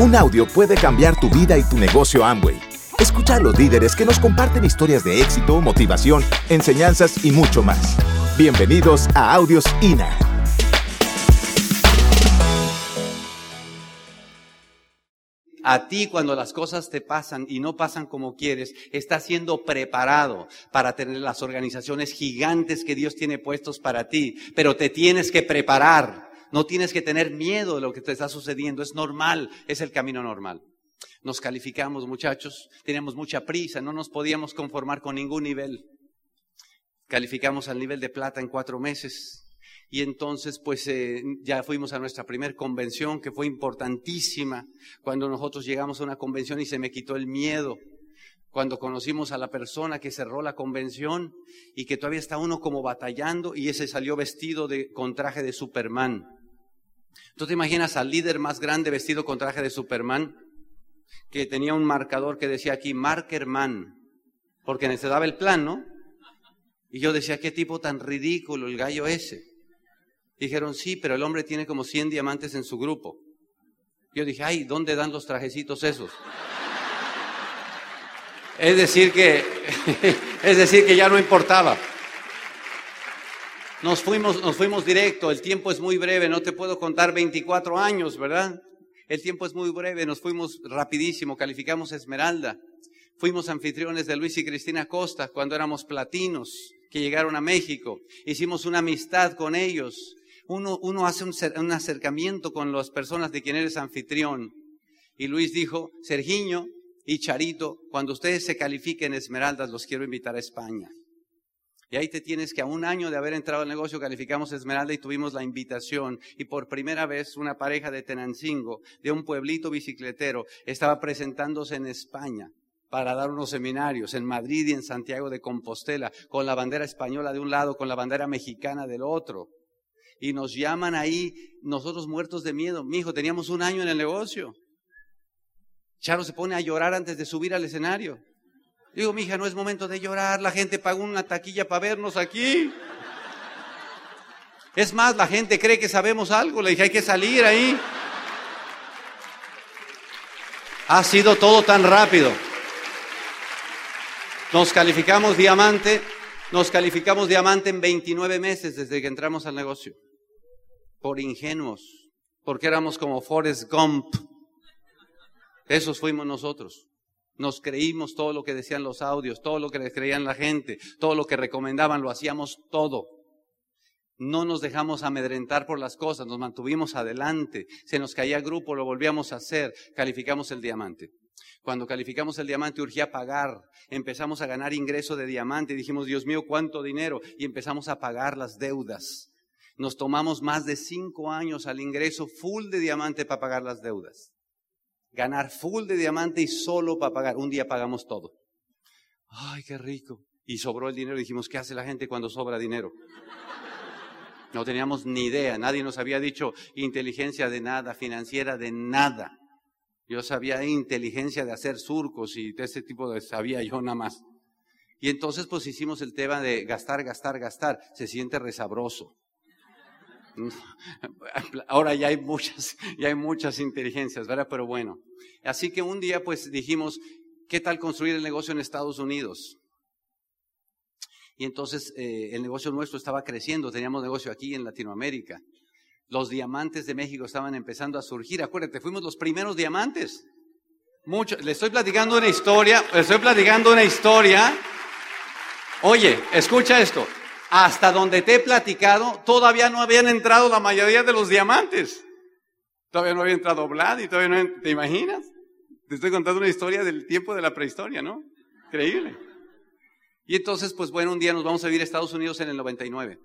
Un audio puede cambiar tu vida y tu negocio Amway. Escucha a los líderes que nos comparten historias de éxito, motivación, enseñanzas y mucho más. Bienvenidos a Audios INA. A ti cuando las cosas te pasan y no pasan como quieres, estás siendo preparado para tener las organizaciones gigantes que Dios tiene puestos para ti, pero te tienes que preparar. No tienes que tener miedo de lo que te está sucediendo. Es normal, es el camino normal. Nos calificamos, muchachos, teníamos mucha prisa, no nos podíamos conformar con ningún nivel. Calificamos al nivel de plata en cuatro meses. Y entonces, pues eh, ya fuimos a nuestra primera convención, que fue importantísima, cuando nosotros llegamos a una convención y se me quitó el miedo cuando conocimos a la persona que cerró la convención y que todavía está uno como batallando y ese salió vestido de, con traje de Superman. ¿Tú te imaginas al líder más grande vestido con traje de Superman? Que tenía un marcador que decía aquí, Markerman, porque necesitaba el plan, ¿no? Y yo decía, qué tipo tan ridículo el gallo ese. Dijeron, sí, pero el hombre tiene como 100 diamantes en su grupo. Yo dije, ay, ¿dónde dan los trajecitos esos? es decir que, es decir que ya no importaba. Nos fuimos, nos fuimos directo, el tiempo es muy breve, no te puedo contar 24 años, ¿verdad? El tiempo es muy breve, nos fuimos rapidísimo, calificamos Esmeralda. Fuimos anfitriones de Luis y Cristina Costa cuando éramos platinos, que llegaron a México. Hicimos una amistad con ellos. Uno, hace un, un acercamiento con las personas de quien eres anfitrión. Y Luis dijo, Sergiño y Charito, cuando ustedes se califiquen Esmeraldas, los quiero invitar a España. Y ahí te tienes que a un año de haber entrado al negocio calificamos Esmeralda y tuvimos la invitación. Y por primera vez una pareja de Tenancingo, de un pueblito bicicletero, estaba presentándose en España para dar unos seminarios en Madrid y en Santiago de Compostela, con la bandera española de un lado, con la bandera mexicana del otro. Y nos llaman ahí, nosotros muertos de miedo. Mi hijo, teníamos un año en el negocio. Charo se pone a llorar antes de subir al escenario. Digo, mi hija, no es momento de llorar, la gente pagó una taquilla para vernos aquí. Es más, la gente cree que sabemos algo, le dije, hay que salir ahí. Ha sido todo tan rápido. Nos calificamos diamante, nos calificamos diamante en 29 meses desde que entramos al negocio. Por ingenuos, porque éramos como Forrest Gump. Esos fuimos nosotros. Nos creímos todo lo que decían los audios, todo lo que les creían la gente, todo lo que recomendaban, lo hacíamos todo. No nos dejamos amedrentar por las cosas, nos mantuvimos adelante. Se nos caía grupo, lo volvíamos a hacer, calificamos el diamante. Cuando calificamos el diamante urgía pagar, empezamos a ganar ingreso de diamante, dijimos, Dios mío, cuánto dinero, y empezamos a pagar las deudas. Nos tomamos más de cinco años al ingreso full de diamante para pagar las deudas ganar full de diamante y solo para pagar. Un día pagamos todo. Ay, qué rico. Y sobró el dinero. Dijimos, ¿qué hace la gente cuando sobra dinero? No teníamos ni idea. Nadie nos había dicho inteligencia de nada, financiera de nada. Yo sabía inteligencia de hacer surcos y de ese tipo de sabía yo nada más. Y entonces pues hicimos el tema de gastar, gastar, gastar. Se siente resabroso. Ahora ya hay muchas, ya hay muchas inteligencias, ¿verdad? Pero bueno. Así que un día pues dijimos, ¿qué tal construir el negocio en Estados Unidos? Y entonces eh, el negocio nuestro estaba creciendo, teníamos negocio aquí en Latinoamérica. Los diamantes de México estaban empezando a surgir. Acuérdate, fuimos los primeros diamantes. Mucho, le estoy platicando una historia, le estoy platicando una historia. Oye, escucha esto hasta donde te he platicado, todavía no habían entrado la mayoría de los diamantes. Todavía no había entrado Vlad y todavía no, ¿te imaginas? Te estoy contando una historia del tiempo de la prehistoria, ¿no? Increíble. Y entonces, pues bueno, un día nos vamos a vivir a Estados Unidos en el 99.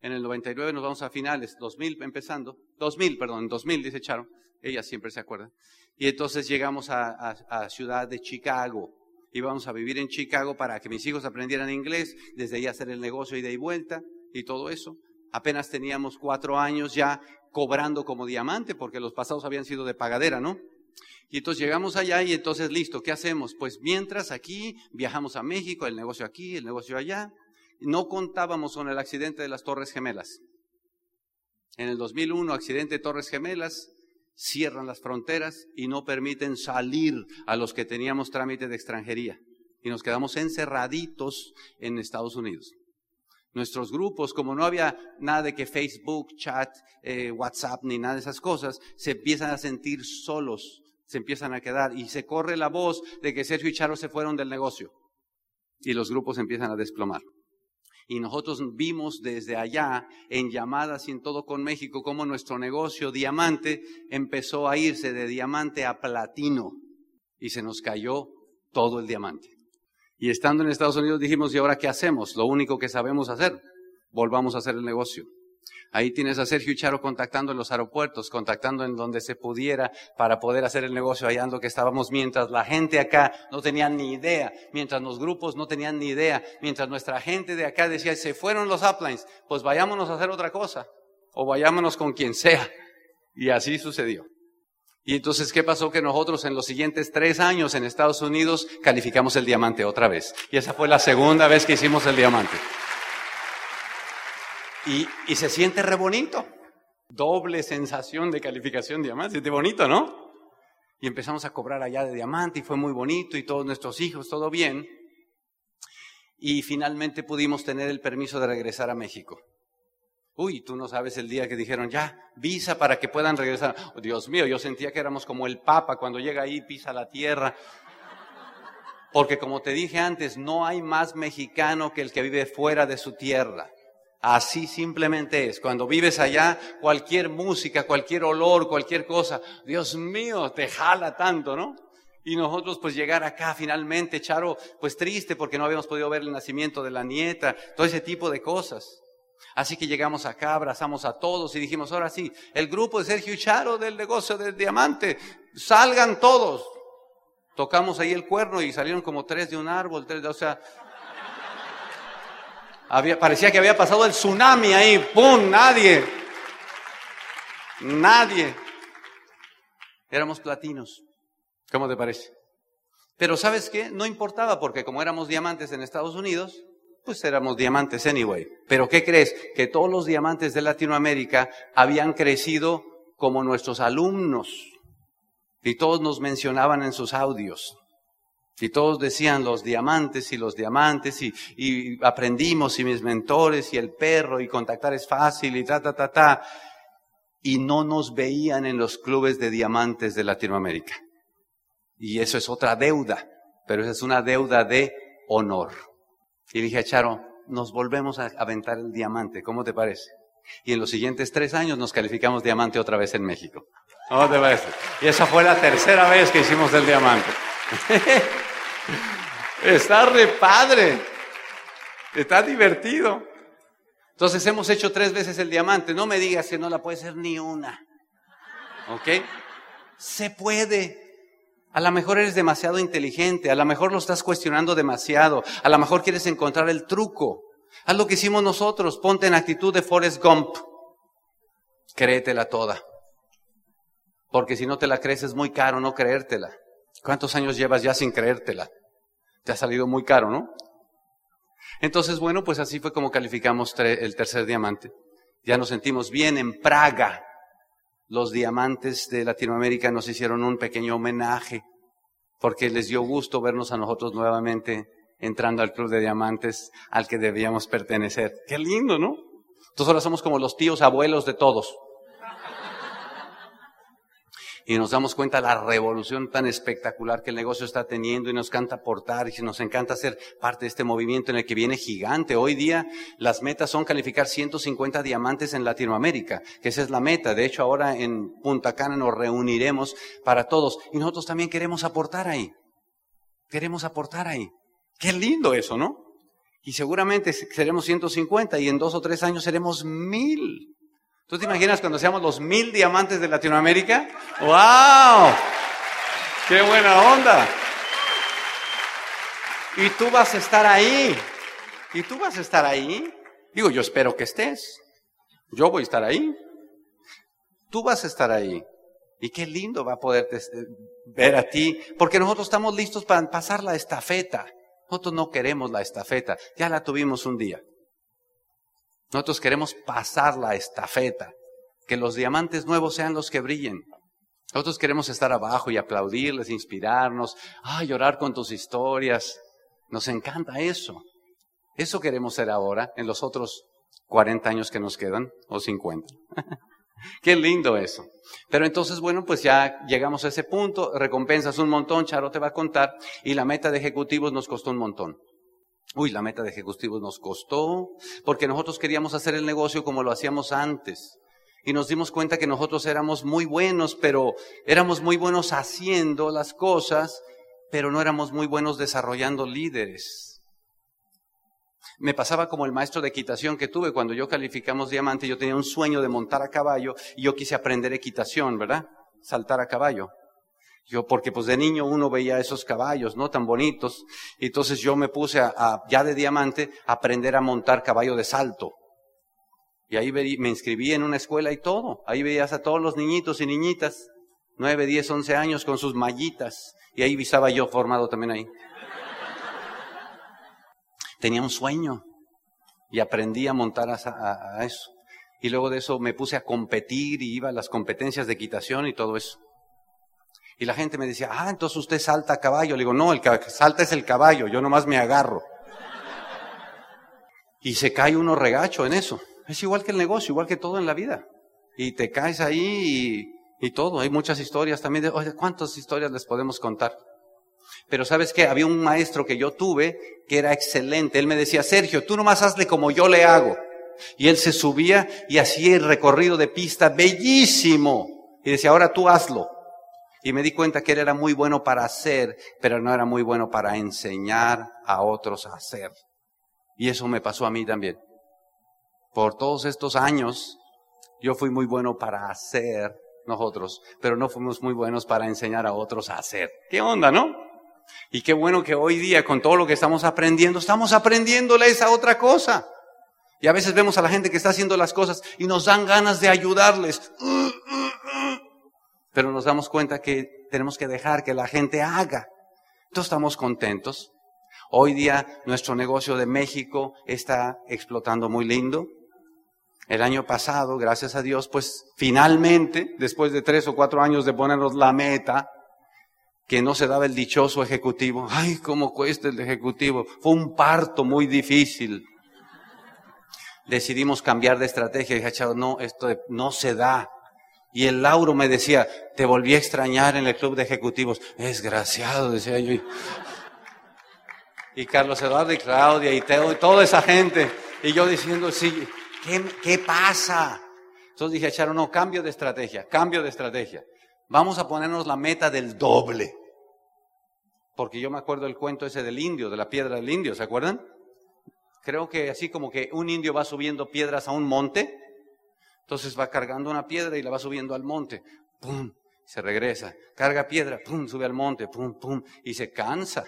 En el 99 nos vamos a finales, 2000 empezando, 2000, perdón, 2000 dice Charo, ella siempre se acuerda. Y entonces llegamos a, a Ciudad de Chicago íbamos a vivir en Chicago para que mis hijos aprendieran inglés, desde ahí hacer el negocio ida y vuelta y todo eso. Apenas teníamos cuatro años ya cobrando como diamante, porque los pasados habían sido de pagadera, ¿no? Y entonces llegamos allá y entonces listo, ¿qué hacemos? Pues mientras aquí viajamos a México, el negocio aquí, el negocio allá, no contábamos con el accidente de las Torres Gemelas. En el 2001, accidente de Torres Gemelas, cierran las fronteras y no permiten salir a los que teníamos trámite de extranjería. Y nos quedamos encerraditos en Estados Unidos. Nuestros grupos, como no había nada de que Facebook, chat, eh, WhatsApp ni nada de esas cosas, se empiezan a sentir solos, se empiezan a quedar y se corre la voz de que Sergio y Charo se fueron del negocio y los grupos empiezan a desplomar. Y nosotros vimos desde allá, en llamadas y en todo con México, cómo nuestro negocio diamante empezó a irse de diamante a platino y se nos cayó todo el diamante. Y estando en Estados Unidos dijimos, ¿y ahora qué hacemos? Lo único que sabemos hacer, volvamos a hacer el negocio. Ahí tienes a Sergio Charo contactando en los aeropuertos, contactando en donde se pudiera para poder hacer el negocio allá en lo que estábamos, mientras la gente acá no tenía ni idea, mientras los grupos no tenían ni idea, mientras nuestra gente de acá decía, se fueron los uplines, pues vayámonos a hacer otra cosa, o vayámonos con quien sea. Y así sucedió. Y entonces, ¿qué pasó? Que nosotros en los siguientes tres años en Estados Unidos calificamos el diamante otra vez. Y esa fue la segunda vez que hicimos el diamante. Y, se siente re bonito. Doble sensación de calificación de diamante. Siente bonito, ¿no? Y empezamos a cobrar allá de diamante y fue muy bonito y todos nuestros hijos, todo bien. Y finalmente pudimos tener el permiso de regresar a México. Uy, tú no sabes el día que dijeron, ya, visa para que puedan regresar. Oh, Dios mío, yo sentía que éramos como el Papa cuando llega ahí, pisa la tierra. Porque como te dije antes, no hay más mexicano que el que vive fuera de su tierra. Así simplemente es. Cuando vives allá, cualquier música, cualquier olor, cualquier cosa, Dios mío, te jala tanto, ¿no? Y nosotros pues llegar acá finalmente, Charo, pues triste porque no habíamos podido ver el nacimiento de la nieta, todo ese tipo de cosas. Así que llegamos acá, abrazamos a todos y dijimos, ahora sí, el grupo de Sergio y Charo del negocio del diamante, salgan todos. Tocamos ahí el cuerno y salieron como tres de un árbol, tres de, o sea, parecía que había pasado el tsunami ahí, ¡pum! Nadie. Nadie. Éramos platinos. ¿Cómo te parece? Pero ¿sabes qué? No importaba porque como éramos diamantes en Estados Unidos, pues éramos diamantes anyway. Pero ¿qué crees? Que todos los diamantes de Latinoamérica habían crecido como nuestros alumnos. Y todos nos mencionaban en sus audios. Y todos decían los diamantes y los diamantes y, aprendimos y mis mentores y el perro y contactar es fácil y ta, ta, ta, ta. Y no nos veían en los clubes de diamantes de Latinoamérica. Y eso es otra deuda, pero esa es una deuda de honor. Y dije a Charo, nos volvemos a aventar el diamante, ¿cómo te parece? Y en los siguientes tres años nos calificamos diamante otra vez en México. ¿Cómo te parece? Y esa fue la tercera vez que hicimos el diamante. Está re padre. Está divertido. Entonces hemos hecho tres veces el diamante. No me digas que no la puede ser ni una. ¿Ok? Se puede. A lo mejor eres demasiado inteligente, a lo mejor lo estás cuestionando demasiado, a lo mejor quieres encontrar el truco. Haz lo que hicimos nosotros, ponte en actitud de Forrest Gump. Créetela toda. Porque si no te la crees es muy caro no creértela. ¿Cuántos años llevas ya sin creértela? Te ha salido muy caro, ¿no? Entonces, bueno, pues así fue como calificamos el tercer diamante. Ya nos sentimos bien en Praga. Los diamantes de Latinoamérica nos hicieron un pequeño homenaje porque les dio gusto vernos a nosotros nuevamente entrando al club de diamantes al que debíamos pertenecer. Qué lindo, ¿no? Entonces ahora somos como los tíos abuelos de todos y nos damos cuenta de la revolución tan espectacular que el negocio está teniendo y nos encanta aportar y nos encanta ser parte de este movimiento en el que viene gigante. Hoy día las metas son calificar 150 diamantes en Latinoamérica, que esa es la meta. De hecho, ahora en Punta Cana nos reuniremos para todos y nosotros también queremos aportar ahí. Queremos aportar ahí. Qué lindo eso, ¿no? Y seguramente seremos 150 y en dos o tres años seremos mil. ¿Tú te imaginas cuando seamos los mil diamantes de Latinoamérica? ¡Wow! ¡Qué buena onda! Y tú vas a estar ahí. Y tú vas a estar ahí. Digo, yo espero que estés. Yo voy a estar ahí. Tú vas a estar ahí. Y qué lindo va a poder ver a ti, porque nosotros estamos listos para pasar la estafeta. Nosotros no queremos la estafeta, ya la tuvimos un día. Nosotros queremos pasar la estafeta, que los diamantes nuevos sean los que brillen. Nosotros queremos estar abajo y aplaudirles, inspirarnos, ah, llorar con tus historias. Nos encanta eso. Eso queremos ser ahora, en los otros 40 años que nos quedan, o 50. Qué lindo eso. Pero entonces, bueno, pues ya llegamos a ese punto, recompensas un montón, Charo te va a contar, y la meta de ejecutivos nos costó un montón. Uy, la meta de ejecutivos nos costó, porque nosotros queríamos hacer el negocio como lo hacíamos antes. Y nos dimos cuenta que nosotros éramos muy buenos, pero éramos muy buenos haciendo las cosas, pero no éramos muy buenos desarrollando líderes. Me pasaba como el maestro de equitación que tuve cuando yo calificamos diamante, yo tenía un sueño de montar a caballo y yo quise aprender equitación, ¿verdad? Saltar a caballo. Yo, porque pues de niño uno veía esos caballos, ¿no? Tan bonitos. Y entonces yo me puse a, ya de diamante a aprender a montar caballo de salto. Y ahí me inscribí en una escuela y todo. Ahí veías a todos los niñitos y niñitas, nueve, diez, once años con sus mallitas. Y ahí visaba yo formado también ahí tenía un sueño y aprendí a montar a, eso. Y luego de eso me puse a competir y iba a las competencias de equitación y todo eso. Y la gente me decía, ah, entonces usted salta a caballo. Le digo, no, el que salta es el caballo, yo nomás me agarro. Y se cae uno regacho en eso. Es igual que el negocio, igual que todo en la vida. Y te caes ahí y, y todo. Hay muchas historias también de, oye, ¿cuántas historias les podemos contar? Pero sabes qué, había un maestro que yo tuve que era excelente. Él me decía, Sergio, tú nomás hazle como yo le hago. Y él se subía y hacía el recorrido de pista bellísimo. Y decía, ahora tú hazlo. Y me di cuenta que él era muy bueno para hacer, pero no era muy bueno para enseñar a otros a hacer. Y eso me pasó a mí también. Por todos estos años, yo fui muy bueno para hacer nosotros, pero no fuimos muy buenos para enseñar a otros a hacer. ¿Qué onda, no? Y qué bueno que hoy día, con todo lo que estamos aprendiendo, estamos aprendiéndole esa otra cosa. Y a veces vemos a la gente que está haciendo las cosas y nos dan ganas de ayudarles. Pero nos damos cuenta que tenemos que dejar que la gente haga. Entonces estamos contentos. Hoy día nuestro negocio de México está explotando muy lindo. El año pasado, gracias a Dios, pues finalmente, después de tres o cuatro años de ponernos la meta, que no se daba el dichoso ejecutivo. Ay, cómo cuesta el ejecutivo. Fue un parto muy difícil. Decidimos cambiar de estrategia. Dije, no, esto no se da. Y el Lauro me decía, te volví a extrañar en el club de ejecutivos. Desgraciado, decía yo. Y Carlos Eduardo y Claudia y Teo y toda esa gente. Y yo diciendo, sí, ¿qué, qué pasa? Entonces dije, Charo, no, cambio de estrategia, cambio de estrategia. Vamos a ponernos la meta del doble. Porque yo me acuerdo del cuento ese del indio, de la piedra del indio, ¿se acuerdan? Creo que así como que un indio va subiendo piedras a un monte, entonces va cargando una piedra y la va subiendo al monte, ¡pum! Se regresa, carga piedra, ¡pum! Sube al monte, ¡pum! ¡pum! Y se cansa.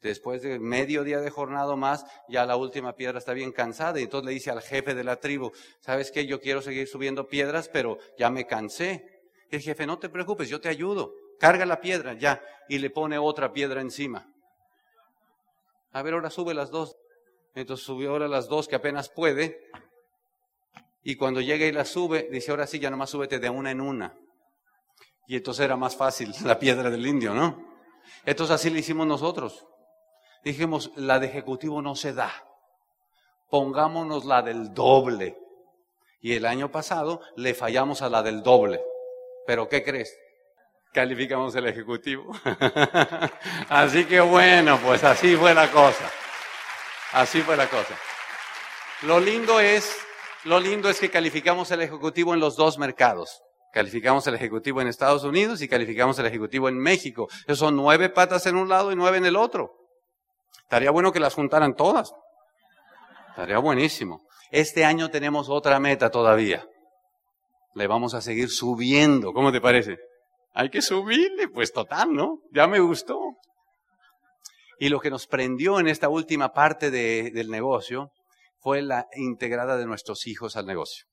Después de medio día de jornada más, ya la última piedra está bien cansada y entonces le dice al jefe de la tribu, ¿sabes qué? Yo quiero seguir subiendo piedras, pero ya me cansé. Y el jefe, no te preocupes, yo te ayudo carga la piedra, ya, y le pone otra piedra encima. A ver, ahora sube las dos. Entonces subió ahora las dos que apenas puede. Y cuando llega y la sube, dice, ahora sí, ya nomás súbete de una en una. Y entonces era más fácil la piedra del indio, ¿no? Entonces así le hicimos nosotros. Dijimos, la de ejecutivo no se da. Pongámonos la del doble. Y el año pasado le fallamos a la del doble. Pero ¿qué crees? calificamos el ejecutivo. así que bueno, pues así fue la cosa. Así fue la cosa. Lo lindo es, lo lindo es que calificamos el ejecutivo en los dos mercados. Calificamos el ejecutivo en Estados Unidos y calificamos el ejecutivo en México. Esos son nueve patas en un lado y nueve en el otro. Estaría bueno que las juntaran todas. Estaría buenísimo. Este año tenemos otra meta todavía. Le vamos a seguir subiendo. ¿Cómo te parece? Hay que subirle, pues total, ¿no? Ya me gustó. Y lo que nos prendió en esta última parte del negocio fue la integrada de nuestros hijos al negocio.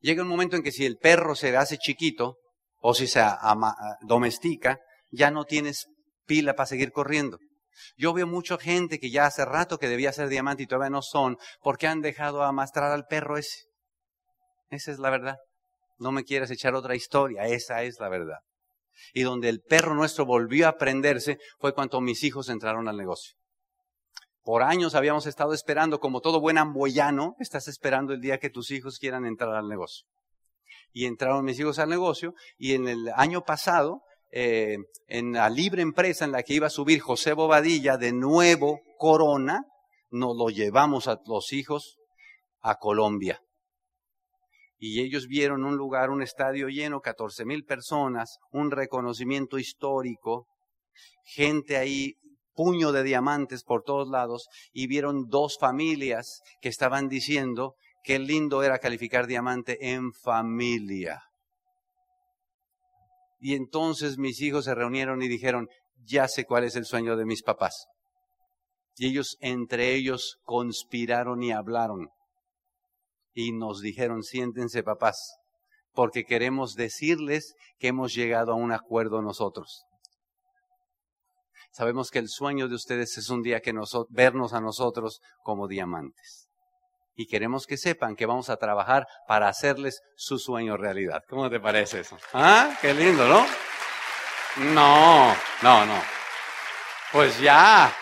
Llega un momento en que si el perro se hace chiquito o si se domestica, ya no tienes pila para seguir corriendo. Yo veo mucha gente que ya hace rato que debía ser diamante y todavía no son, porque han dejado amastrar al perro ese. Esa es la verdad. No me quieras echar otra historia, esa es la verdad. Y donde el perro nuestro volvió a prenderse fue cuando mis hijos entraron al negocio. Por años habíamos estado esperando, como todo buen amboyano, estás esperando el día que tus hijos quieran entrar al negocio. Y entraron mis hijos al negocio y en el año pasado, eh, en la libre empresa en la que iba a subir José Bobadilla, de nuevo Corona, nos lo llevamos a los hijos a Colombia. Y ellos vieron un lugar, un estadio lleno, 14 mil personas, un reconocimiento histórico, gente ahí puño de diamantes por todos lados y vieron dos familias que estaban diciendo qué lindo era calificar diamante en familia. Y entonces mis hijos se reunieron y dijeron, ya sé cuál es el sueño de mis papás. Y ellos entre ellos conspiraron y hablaron. Y nos dijeron, siéntense papás, porque queremos decirles que hemos llegado a un acuerdo nosotros. Sabemos que el sueño de ustedes es un día que vernos a nosotros como diamantes. Y queremos que sepan que vamos a trabajar para hacerles su sueño realidad. ¿Cómo te parece eso? ¿Ah? Qué lindo, ¿no? No, no, no. Pues ya.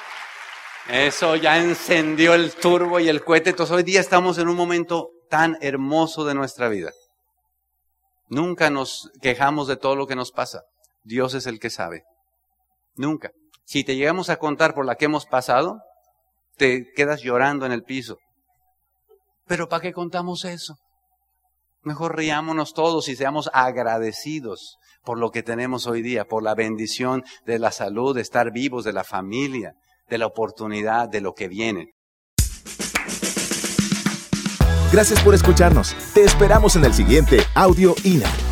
Eso ya encendió el turbo y el cohete. Entonces hoy día estamos en un momento tan hermoso de nuestra vida. Nunca nos quejamos de todo lo que nos pasa. Dios es el que sabe. Nunca. Si te llegamos a contar por la que hemos pasado, te quedas llorando en el piso. Pero ¿para qué contamos eso? Mejor riámonos todos y seamos agradecidos por lo que tenemos hoy día, por la bendición de la salud, de estar vivos, de la familia, de la oportunidad, de lo que viene. Gracias por escucharnos. Te esperamos en el siguiente Audio INA.